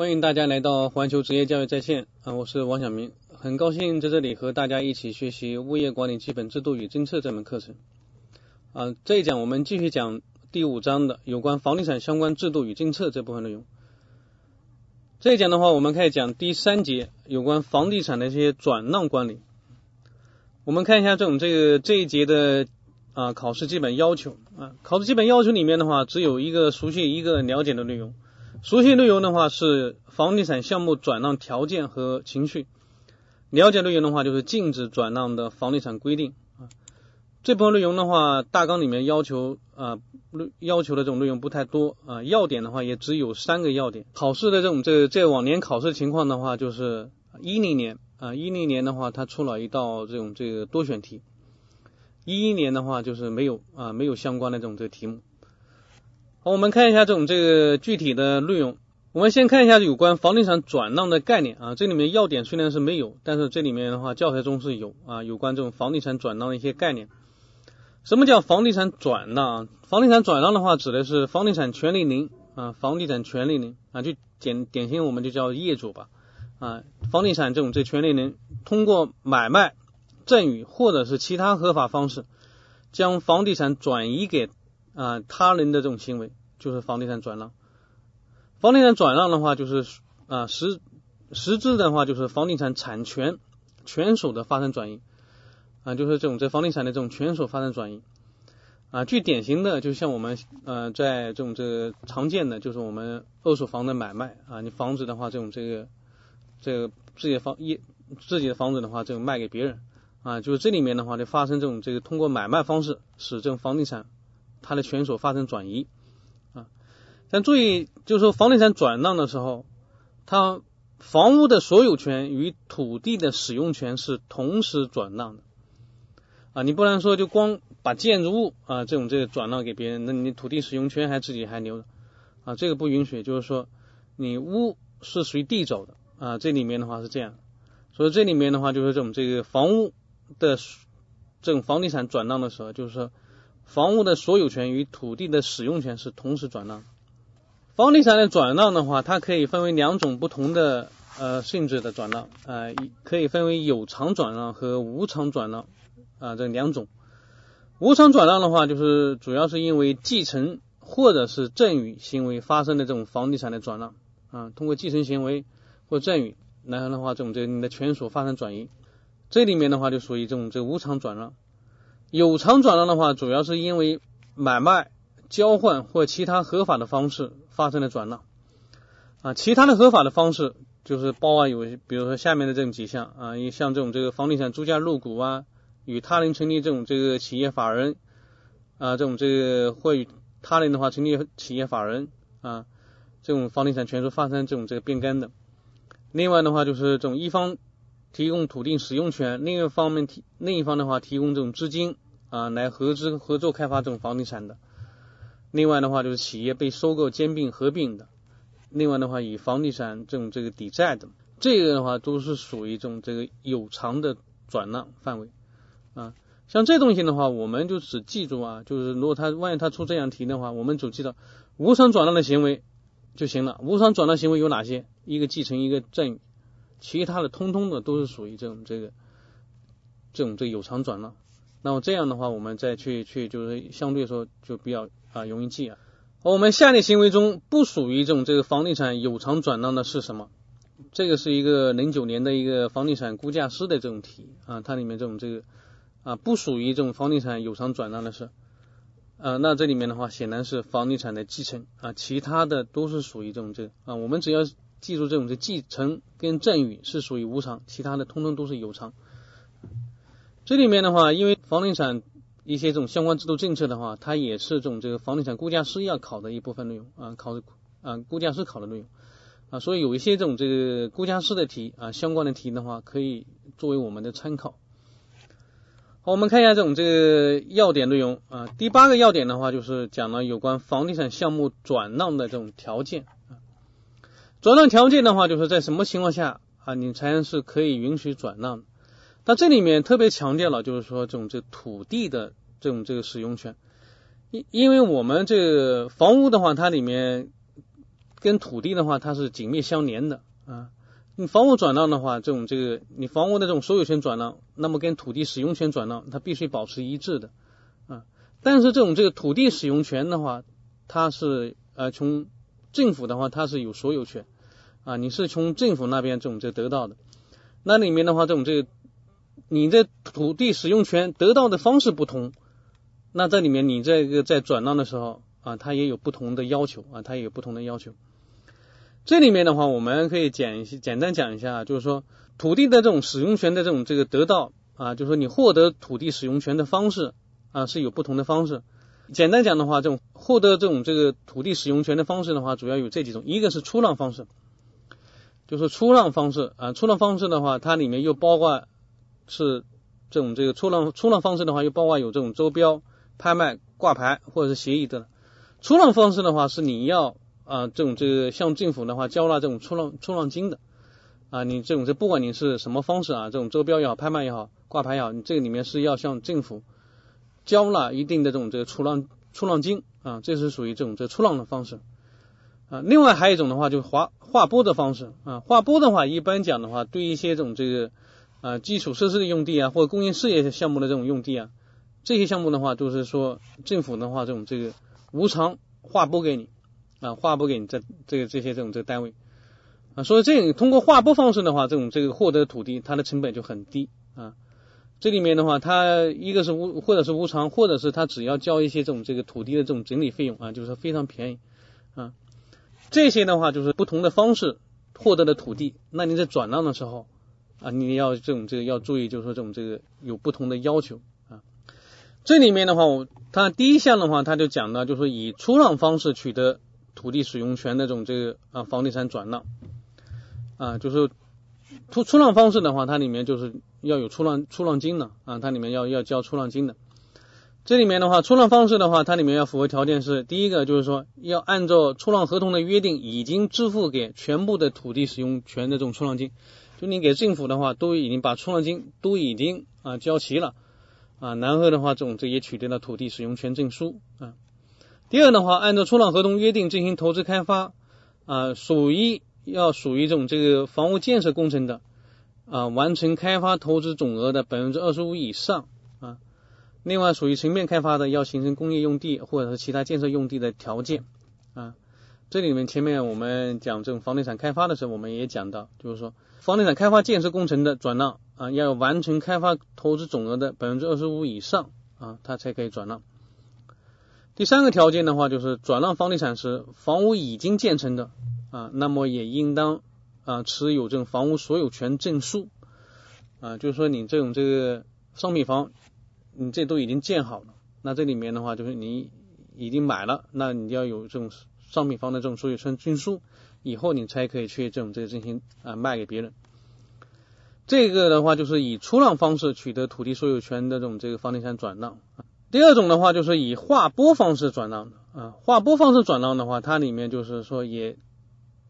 欢迎大家来到环球职业教育在线啊，我是王晓明，很高兴在这里和大家一起学习物业管理基本制度与政策这门课程啊。这一讲我们继续讲第五章的有关房地产相关制度与政策这部分内容。这一讲的话，我们开始讲第三节有关房地产的一些转让管理。我们看一下这种这个这一节的啊考试基本要求啊，考试基本要求里面的话，只有一个熟悉一个了解的内容。熟悉内容的话是房地产项目转让条件和程序，了解内容的话就是禁止转让的房地产规定啊。这部分内容的话，大纲里面要求啊要求的这种内容不太多啊，要点的话也只有三个要点。考试的这种这这往年考试情况的话，就是一零年啊一零年的话，它出了一道这种这个多选题，一一年的话就是没有啊没有相关的这种这个题目。好，我们看一下这种这个具体的内容。我们先看一下有关房地产转让的概念啊，这里面要点虽然是没有，但是这里面的话教材中是有啊，有关这种房地产转让的一些概念。什么叫房地产转让？房地产转让的话，指的是房地产权利人啊，房地产权利人啊，就典典型我们就叫业主吧啊，房地产这种这权利人通过买卖、赠与或者是其他合法方式，将房地产转移给。啊，他人的这种行为就是房地产转让。房地产转让的话，就是啊实实质的话，就是房地产产权权属的发生转移啊，就是这种在房地产的这种权属发生转移啊。最典型的，就像我们呃在这种这个常见的，就是我们二手房的买卖啊，你房子的话，这种这个这个自己的房一自己的房子的话，这个卖给别人啊，就是这里面的话，就发生这种这个通过买卖方式使这种房地产。它的权属发生转移啊，但注意，就是说房地产转让的时候，它房屋的所有权与土地的使用权是同时转让的啊，你不能说就光把建筑物啊这种这个转让给别人，那你土地使用权还自己还留着啊，这个不允许。就是说你屋是属于地走的啊，这里面的话是这样，所以这里面的话就是这种这个房屋的这种房地产转让的时候，就是说。房屋的所有权与土地的使用权是同时转让。房地产的转让的话，它可以分为两种不同的呃性质的转让，呃，可以分为有偿转让和无偿转让啊这两种。无偿转让的话，就是主要是因为继承或者是赠与行为发生的这种房地产的转让啊，通过继承行为或赠与，然后的话这种这你的权属发生转移，这里面的话就属于这种这无偿转让。有偿转让的话，主要是因为买卖、交换或其他合法的方式发生的转让啊。其他的合法的方式就是包含有，比如说下面的这种几项啊，像这种这个房地产租价入股啊，与他人成立这种这个企业法人啊，这种这个或与他人的话成立企业法人啊，这种房地产权属发生这种这个变更的。另外的话就是这种一方。提供土地使用权，另一方面提另一方的话提供这种资金啊，来合资合作开发这种房地产的。另外的话就是企业被收购兼并合并的。另外的话以房地产这种这个抵债的，这个的话都是属于这种这个有偿的转让范围啊。像这东西的话，我们就只记住啊，就是如果他万一他出这样题的话，我们只记得无偿转让的行为就行了。无偿转让行为有哪些？一个继承，一个赠与。其他的通通的都是属于这种这个这种这有偿转让，那么这样的话，我们再去去就是相对说就比较啊容易记啊。我们下列行为中不属于这种这个房地产有偿转让的是什么？这个是一个零九年的一个房地产估价师的这种题啊，它里面这种这个啊不属于这种房地产有偿转让的是啊，那这里面的话显然是房地产的继承啊，其他的都是属于这种这啊，我们只要。记住，这种的继承跟赠与是属于无偿，其他的通通都是有偿。这里面的话，因为房地产一些这种相关制度政策的话，它也是这种这个房地产估价师要考的一部分内容啊，考的啊估价师考的内容啊，所以有一些这种这个估价师的题啊，相关的题的话，可以作为我们的参考。好，我们看一下这种这个要点内容啊，第八个要点的话，就是讲了有关房地产项目转让的这种条件。转让条件的话，就是在什么情况下啊，你才是可以允许转让？那这里面特别强调了，就是说这种这土地的这种这个使用权，因因为我们这个房屋的话，它里面跟土地的话它是紧密相连的啊。你房屋转让的话，这种这个你房屋的这种所有权转让，那么跟土地使用权转让它必须保持一致的啊。但是这种这个土地使用权的话，它是呃从政府的话它是有所有权啊，你是从政府那边这种这得到的。那里面的话，这种这个你的土地使用权得到的方式不同，那在里面你这个在转让的时候啊，它也有不同的要求啊，它也有不同的要求。这里面的话，我们可以简简单讲一下，就是说土地的这种使用权的这种这个得到啊，就是说你获得土地使用权的方式啊是有不同的方式。简单讲的话，这种获得这种这个土地使用权的方式的话，主要有这几种，一个是出让方式。就是出让方式啊，出让方式的话，它里面又包括是这种这个出让出让方式的话，又包括有这种周标、拍卖、挂牌或者是协议的。出让方式的话，是你要啊这种这个向政府的话交纳这种出让出让金的啊，你这种这不管你是什么方式啊，这种周标也好、拍卖也好、挂牌也好，你这个里面是要向政府交纳一定的这种这个出让出让金啊，这是属于这种这出让的方式。啊，另外还有一种的话，就是划划拨的方式啊。划拨的话，一般讲的话，对一些这种这个啊基础设施的用地啊，或者公益事业项目的这种用地啊，这些项目的话，就是说政府的话，这种这个无偿划拨给你啊，划拨给你这这个这些这种这个单位啊。所以这种通过划拨方式的话，这种这个获得土地，它的成本就很低啊。这里面的话，它一个是无或者是无偿，或者是它只要交一些这种这个土地的这种整理费用啊，就是非常便宜啊。这些的话就是不同的方式获得的土地，那你在转让的时候啊，你要这种这个要注意，就是说这种这个有不同的要求啊。这里面的话，我它第一项的话，它就讲到，就是以出让方式取得土地使用权的这种这个啊房地产转让啊，就是出出让方式的话，它里面就是要有出让出让金的啊，它里面要要交出让金的。这里面的话，出让方式的话，它里面要符合条件是：第一个就是说，要按照出让合同的约定，已经支付给全部的土地使用权的这种出让金。就你给政府的话，都已经把出让金都已经啊交齐了啊，然后的话，这种这也取得了土地使用权证书啊。第二的话，按照出让合同约定进行投资开发啊，属于要属于这种这个房屋建设工程的啊，完成开发投资总额的百分之二十五以上啊。另外，属于全面开发的，要形成工业用地或者是其他建设用地的条件啊。这里面前面我们讲这种房地产开发的时候，我们也讲到，就是说房地产开发建设工程的转让啊，要完成开发投资总额的百分之二十五以上啊，它才可以转让。第三个条件的话，就是转让房地产时，房屋已经建成的啊，那么也应当啊持有这种房屋所有权证书啊，就是说你这种这个商品房。你这都已经建好了，那这里面的话就是你已经买了，那你要有这种商品房的这种所有权证书，以后你才可以去这种这个进行啊卖给别人。这个的话就是以出让方式取得土地所有权的这种这个房地产转让。第二种的话就是以划拨方式转让的啊，划拨方式转让的话，它里面就是说也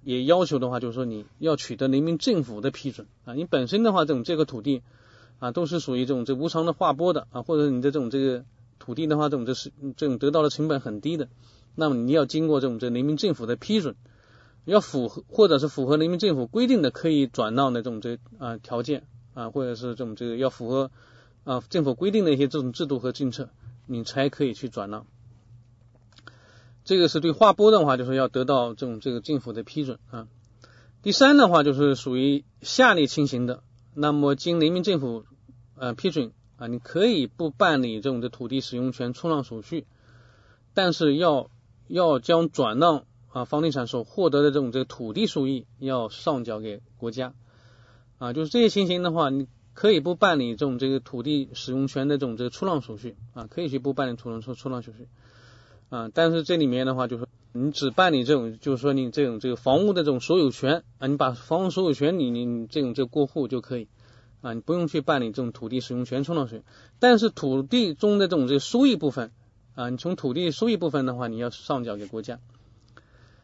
也要求的话就是说你要取得人民政府的批准啊，你本身的话这种这个土地。啊，都是属于这种这无偿的划拨的啊，或者你的这种这个土地的话，这种这是这种得到的成本很低的，那么你要经过这种这人民政府的批准，要符合或者是符合人民政府规定的可以转让的这种这啊条件啊，或者是这种这个要符合啊政府规定的一些这种制度和政策，你才可以去转让。这个是对划拨的话，就是要得到这种这个政府的批准啊。第三的话，就是属于下列情形的。那么，经人民政府呃批准啊，你可以不办理这种的土地使用权出让手续，但是要要将转让啊房地产所获得的这种这个土地收益要上缴给国家啊，就是这些情形的话，你可以不办理这种这个土地使用权的这种这个出让手续啊，可以去不办理出让出出让手续啊，但是这里面的话就是。你只办理这种，就是说你这种这个房屋的这种所有权啊，你把房屋所有权你你这种这过户就可以啊，你不用去办理这种土地使用权出让税。但是土地中的这种这个收益部分啊，你从土地收益部分的话，你要上缴给国家。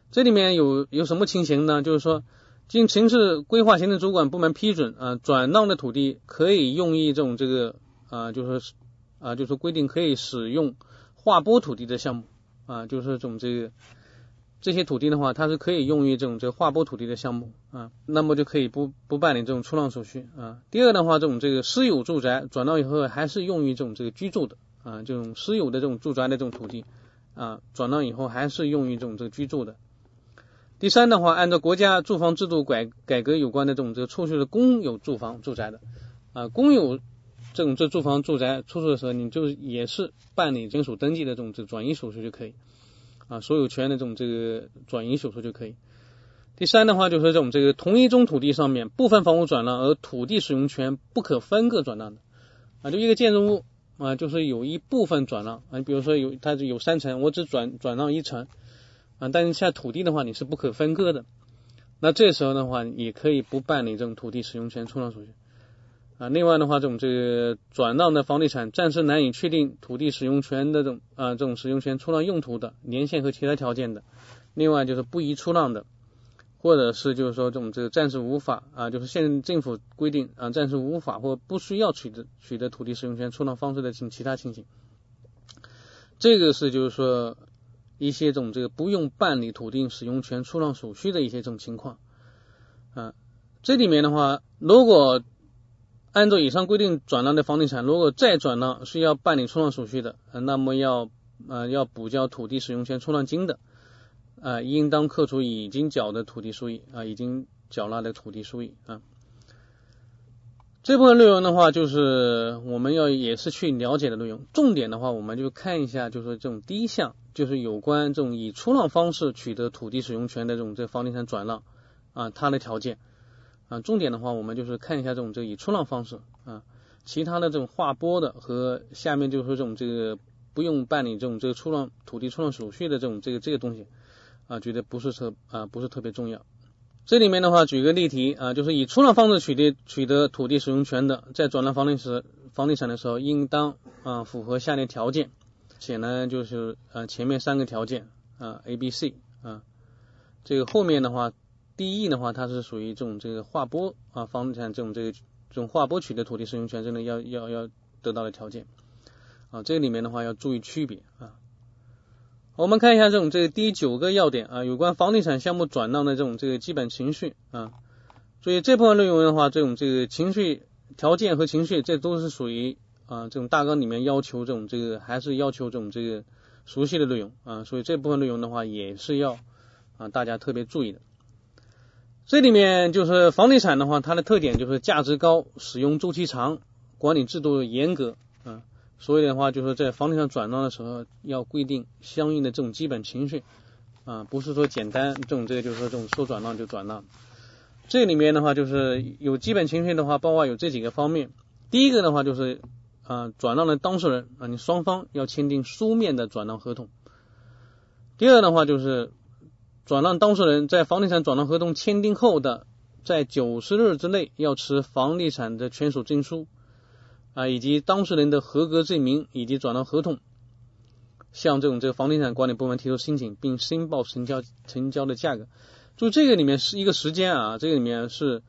这里面有有什么情形呢？就是说，经城市规划行政主管部门批准啊，转让的土地可以用于这种这个啊，就是啊，就是规定可以使用划拨土地的项目啊，就是这种这个。这些土地的话，它是可以用于这种这个划拨土地的项目啊，那么就可以不不办理这种出让手续啊。第二的话，这种这个私有住宅转让以后还是用于这种这个居住的啊，这种私有的这种住宅的这种土地啊，转让以后还是用于这种这个居住的。第三的话，按照国家住房制度改改革有关的这种这个出售的公有住房住宅的啊，公有这种这住房住宅出售的时候，你就也是办理签署登记的这种这转移手续就可以啊，所有权的这种这个转移手续就可以。第三的话，就是这种这个同一宗土地上面部分房屋转让，而土地使用权不可分割转让的啊，就一个建筑物啊，就是有一部分转让啊，比如说有它有三层，我只转转让一层。啊，但是像土地的话，你是不可分割的。那这时候的话，也可以不办理这种土地使用权出让手续。啊，另外的话，这种这个转让的房地产暂时难以确定土地使用权的这种啊这种使用权出让用途的年限和其他条件的。另外就是不宜出让的，或者是就是说这种这个暂时无法啊，就是县政府规定啊暂时无法或不需要取得取得土地使用权出让方式的这种其他情形。这个是就是说。一些这种这个不用办理土地使用权出让手续的一些这种情况，啊，这里面的话，如果按照以上规定转让的房地产，如果再转让需要办理出让手续的，那么要呃要补交土地使用权出让金的，啊，应当扣除已经缴的土地收益啊，已经缴纳的土地收益啊。这部分内容的话，就是我们要也是去了解的内容。重点的话，我们就看一下，就是这种第一项，就是有关这种以出让方式取得土地使用权的这种这房地产转让啊，它的条件啊。重点的话，我们就是看一下这种这以出让方式啊，其他的这种划拨的和下面就是说这种这个不用办理这种这个出让土地出让手续的这种这个这个东西啊，觉得不是特啊不是特别重要。这里面的话，举个例题啊，就是以出让方式取得取得土地使用权的，在转让房地时房地产的时候，应当啊符合下列条件，且呢就是呃前面三个条件啊 A、B、C 啊，这个后面的话第一的话，它是属于这种这个划拨啊房地产这种这个这种划拨取得土地使用权，真的要要要得到的条件啊，这里面的话要注意区别啊。我们看一下这种这个第九个要点啊，有关房地产项目转让的这种这个基本情绪啊。所以这部分内容的话，这种这个情绪条件和情绪，这都是属于啊这种大纲里面要求这种这个还是要求这种这个熟悉的内容啊。所以这部分内容的话，也是要啊大家特别注意的。这里面就是房地产的话，它的特点就是价值高、使用周期长、管理制度严格啊。所以的话，就是在房地产转让的时候，要规定相应的这种基本程序啊，不是说简单这种这个就是说这种说转让就转让。这里面的话，就是有基本程序的话，包括有这几个方面。第一个的话，就是啊，转让的当事人啊，你双方要签订书面的转让合同。第二的话，就是转让当事人在房地产转让合同签订后的在九十日之内，要持房地产的权属证书。啊，以及当事人的合格证明以及转让合同，向这种这个房地产管理部门提出申请，并申报成交成交的价格。就这个里面是一个时间啊，这个里面是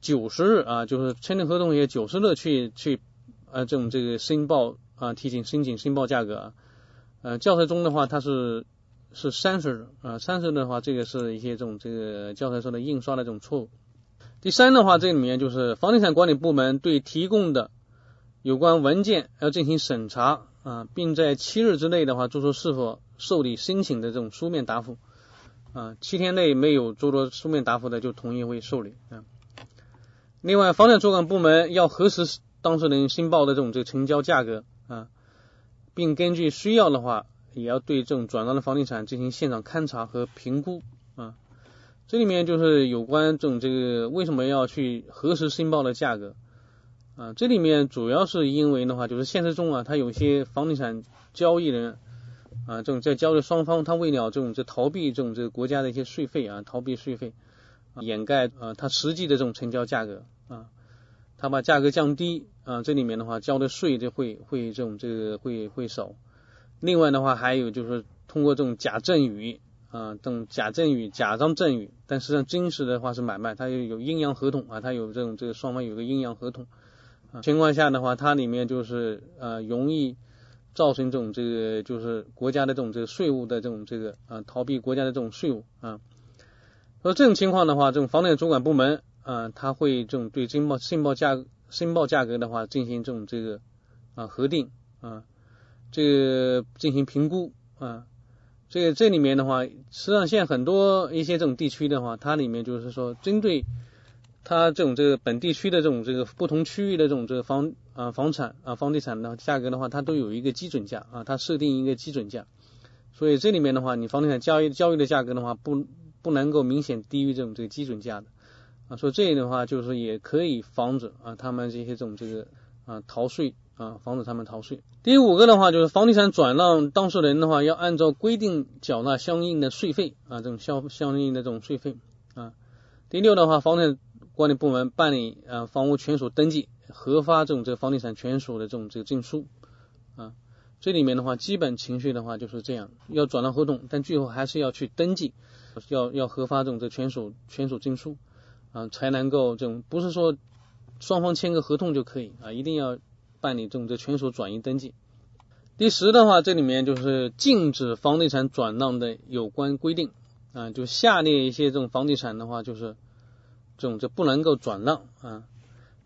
九十日啊，就是签订合同也九十日去去啊这种这个申报啊提醒申请申报价格啊。呃，教材中的话它是是三十日啊，三十的话这个是一些这种这个教材上的印刷的这种错误。第三的话，这里面就是房地产管理部门对提供的。有关文件要进行审查啊，并在七日之内的话，做出是否受理申请的这种书面答复啊，七天内没有做出书面答复的，就同意会受理啊。另外，房产主管部门要核实当事人申报的这种这个成交价格啊，并根据需要的话，也要对这种转让的房地产进行现场勘查和评估啊。这里面就是有关这种这个为什么要去核实申报的价格。啊，这里面主要是因为的话，就是现实中啊，他有些房地产交易人啊，这种在交易双方，他为了这种这逃避这种这个国家的一些税费啊，逃避税费，掩盖啊他实际的这种成交价格啊，他把价格降低啊，这里面的话交的税就会会这种这个会会少。另外的话，还有就是通过这种假赠与啊，这种假赠与、假装赠与，但实际上真实的话是买卖，它有有阴阳合同啊，它有这种这个双方有个阴阳合同。情况下的话，它里面就是呃容易造成这种这个就是国家的这种这个税务的这种这个啊逃避国家的这种税务啊。说这种情况的话，这种房地产主管部门啊，他会这种对申报申报价申报价格的话进行这种这个啊核定啊，这个进行评估啊。这个这里面的话，实际上现在很多一些这种地区的话，它里面就是说针对它这种这个本地区的这种这个不同区域的这种这个房啊房产啊房地产的价格的话，它都有一个基准价啊，它设定一个基准价。所以这里面的话，你房地产交易交易的价格的话，不不能够明显低于这种这个基准价的啊。所以这里的话，就是也可以防止啊他们这些这种这个啊逃税。啊，防止他们逃税。第五个的话，就是房地产转让当事人的话，要按照规定缴纳相应的税费啊，这种相相应的这种税费啊。第六的话，房产管理部门办理啊房屋权属登记，核发这种这个房地产权属的这种这个证书啊。这里面的话，基本程序的话就是这样，要转让合同，但最后还是要去登记，要要核发这种这权属权属证书啊，才能够这种不是说双方签个合同就可以啊，一定要。办理这种这权属转移登记。第十的话，这里面就是禁止房地产转让的有关规定啊，就下列一些这种房地产的话，就是这种就不能够转让啊。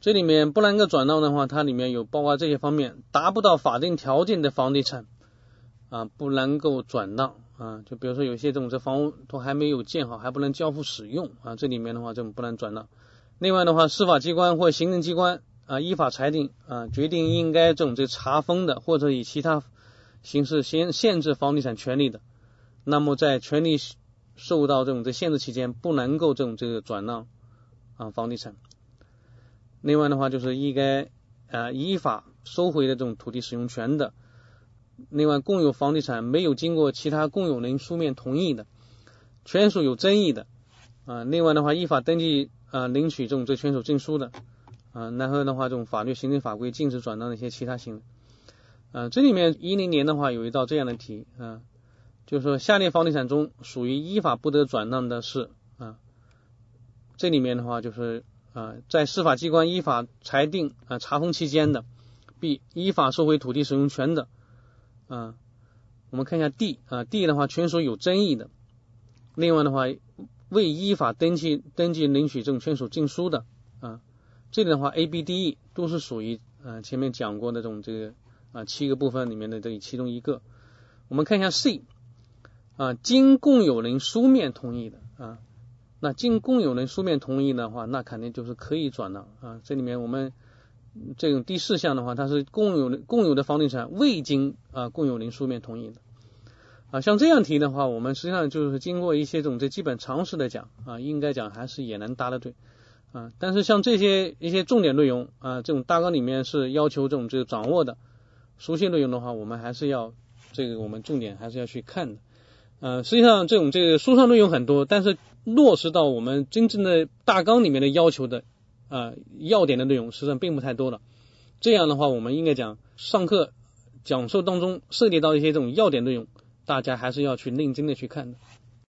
这里面不能够转让的话，它里面有包括这些方面，达不到法定条件的房地产啊，不能够转让啊。就比如说有些这种这房屋都还没有建好，还不能交付使用啊，这里面的话这种不能转让。另外的话，司法机关或行政机关。啊，依法裁定啊，决定应该这种这查封的，或者以其他形式限限制房地产权利的，那么在权利受到这种这限制期间，不能够这种这个转让啊房地产。另外的话，就是应该啊依法收回的这种土地使用权的。另外，共有房地产没有经过其他共有人书面同意的，权属有争议的啊。另外的话，依法登记啊领取这种这权属证书的。啊，然后的话，这种法律、行政法规禁止转让的一些其他行为。啊，这里面一零年的话有一道这样的题啊，就是说下列房地产中属于依法不得转让的是啊，这里面的话就是啊，在司法机关依法裁定啊查封期间的，B 依法收回土地使用权的啊，我们看一下 D 啊，D 的话权属有争议的，另外的话未依法登记登记领取这种权属证书的。这里的话，A、B、D、E 都是属于啊前面讲过的这种这个啊七个部分里面的这其中一个。我们看一下 C 啊，经共有人书面同意的啊，那经共有人书面同意的话，那肯定就是可以转让啊。这里面我们这种第四项的话，它是共有共有的房地产未经啊共有人书面同意的啊。像这样题的话，我们实际上就是经过一些这种这基本常识的讲啊，应该讲还是也能答得对。啊，但是像这些一些重点内容啊，这种大纲里面是要求这种这个掌握的熟悉内容的话，我们还是要这个我们重点还是要去看的。呃，实际上这种这个书上内容很多，但是落实到我们真正的大纲里面的要求的啊要点的内容，实际上并不太多了。这样的话，我们应该讲上课讲授当中涉及到一些这种要点内容，大家还是要去认真的去看的。